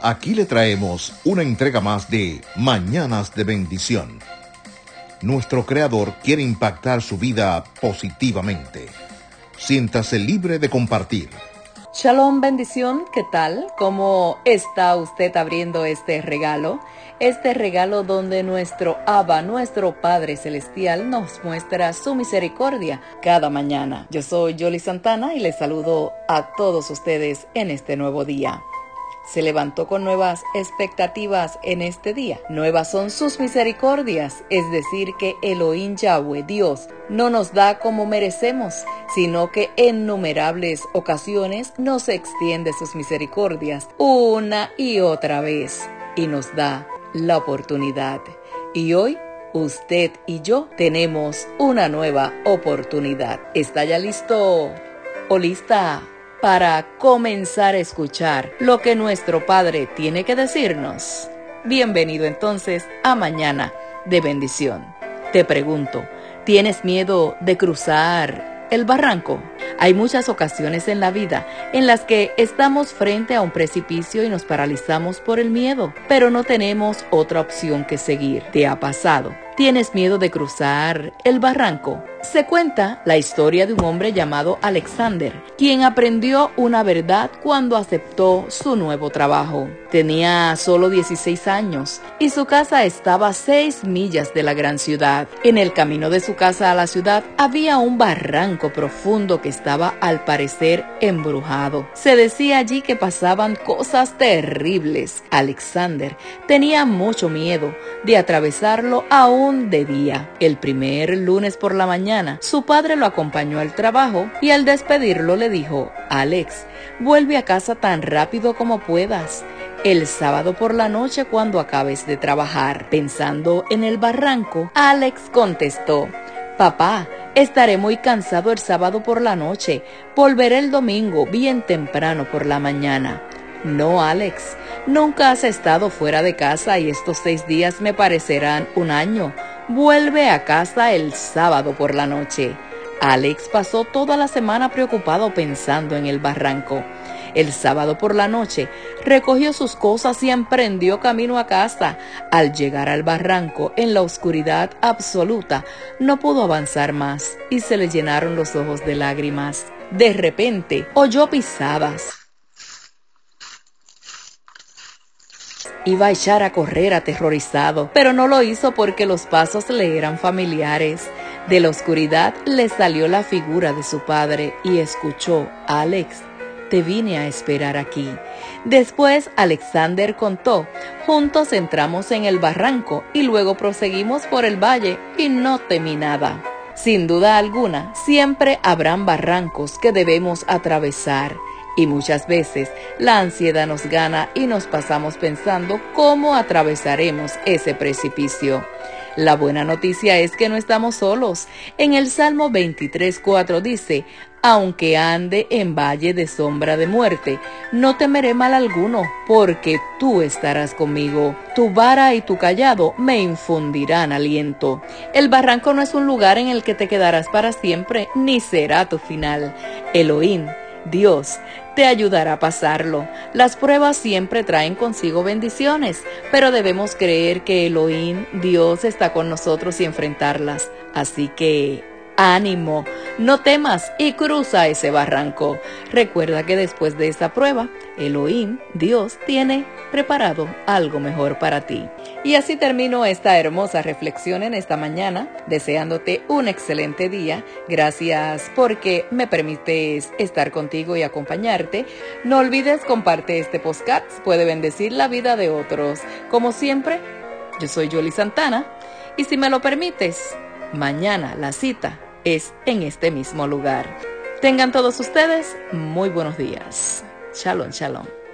Aquí le traemos una entrega más de Mañanas de Bendición. Nuestro Creador quiere impactar su vida positivamente. Siéntase libre de compartir. Shalom, bendición, ¿qué tal? ¿Cómo está usted abriendo este regalo? Este regalo donde nuestro Abba, nuestro Padre Celestial, nos muestra su misericordia cada mañana. Yo soy Jolly Santana y les saludo a todos ustedes en este nuevo día se levantó con nuevas expectativas en este día. Nuevas son sus misericordias, es decir, que Elohim Yahweh, Dios, no nos da como merecemos, sino que en numerables ocasiones nos extiende sus misericordias una y otra vez y nos da la oportunidad. Y hoy usted y yo tenemos una nueva oportunidad. ¿Está ya listo o lista? Para comenzar a escuchar lo que nuestro Padre tiene que decirnos. Bienvenido entonces a Mañana de Bendición. Te pregunto, ¿tienes miedo de cruzar el barranco? Hay muchas ocasiones en la vida en las que estamos frente a un precipicio y nos paralizamos por el miedo, pero no tenemos otra opción que seguir. ¿Te ha pasado? ¿Tienes miedo de cruzar el barranco? Se cuenta la historia de un hombre llamado Alexander, quien aprendió una verdad cuando aceptó su nuevo trabajo. Tenía solo 16 años y su casa estaba a 6 millas de la gran ciudad. En el camino de su casa a la ciudad había un barranco profundo que estaba al parecer embrujado. Se decía allí que pasaban cosas terribles. Alexander tenía mucho miedo de atravesarlo aún de día. El primer lunes por la mañana, su padre lo acompañó al trabajo y al despedirlo le dijo, Alex, vuelve a casa tan rápido como puedas. El sábado por la noche cuando acabes de trabajar. Pensando en el barranco, Alex contestó, Papá, estaré muy cansado el sábado por la noche. Volveré el domingo bien temprano por la mañana. No, Alex, nunca has estado fuera de casa y estos seis días me parecerán un año. Vuelve a casa el sábado por la noche. Alex pasó toda la semana preocupado pensando en el barranco. El sábado por la noche recogió sus cosas y emprendió camino a casa. Al llegar al barranco, en la oscuridad absoluta, no pudo avanzar más y se le llenaron los ojos de lágrimas. De repente oyó pisadas Iba a echar a correr aterrorizado, pero no lo hizo porque los pasos le eran familiares. De la oscuridad le salió la figura de su padre y escuchó, Alex, te vine a esperar aquí. Después Alexander contó, juntos entramos en el barranco y luego proseguimos por el valle y no temí nada. Sin duda alguna, siempre habrán barrancos que debemos atravesar y muchas veces la ansiedad nos gana y nos pasamos pensando cómo atravesaremos ese precipicio. La buena noticia es que no estamos solos. En el Salmo 23.4 dice, aunque ande en valle de sombra de muerte, no temeré mal alguno, porque tú estarás conmigo. Tu vara y tu callado me infundirán aliento. El barranco no es un lugar en el que te quedarás para siempre, ni será tu final. Elohim Dios te ayudará a pasarlo. Las pruebas siempre traen consigo bendiciones, pero debemos creer que Elohim, Dios, está con nosotros y enfrentarlas. Así que ánimo, no temas y cruza ese barranco. Recuerda que después de esa prueba, Elohim, Dios, tiene preparado algo mejor para ti. Y así termino esta hermosa reflexión en esta mañana, deseándote un excelente día. Gracias porque me permites estar contigo y acompañarte. No olvides comparte este podcast, puede bendecir la vida de otros. Como siempre, yo soy Yoli Santana y si me lo permites, mañana la cita es en este mismo lugar. Tengan todos ustedes muy buenos días. Shalom, shalom.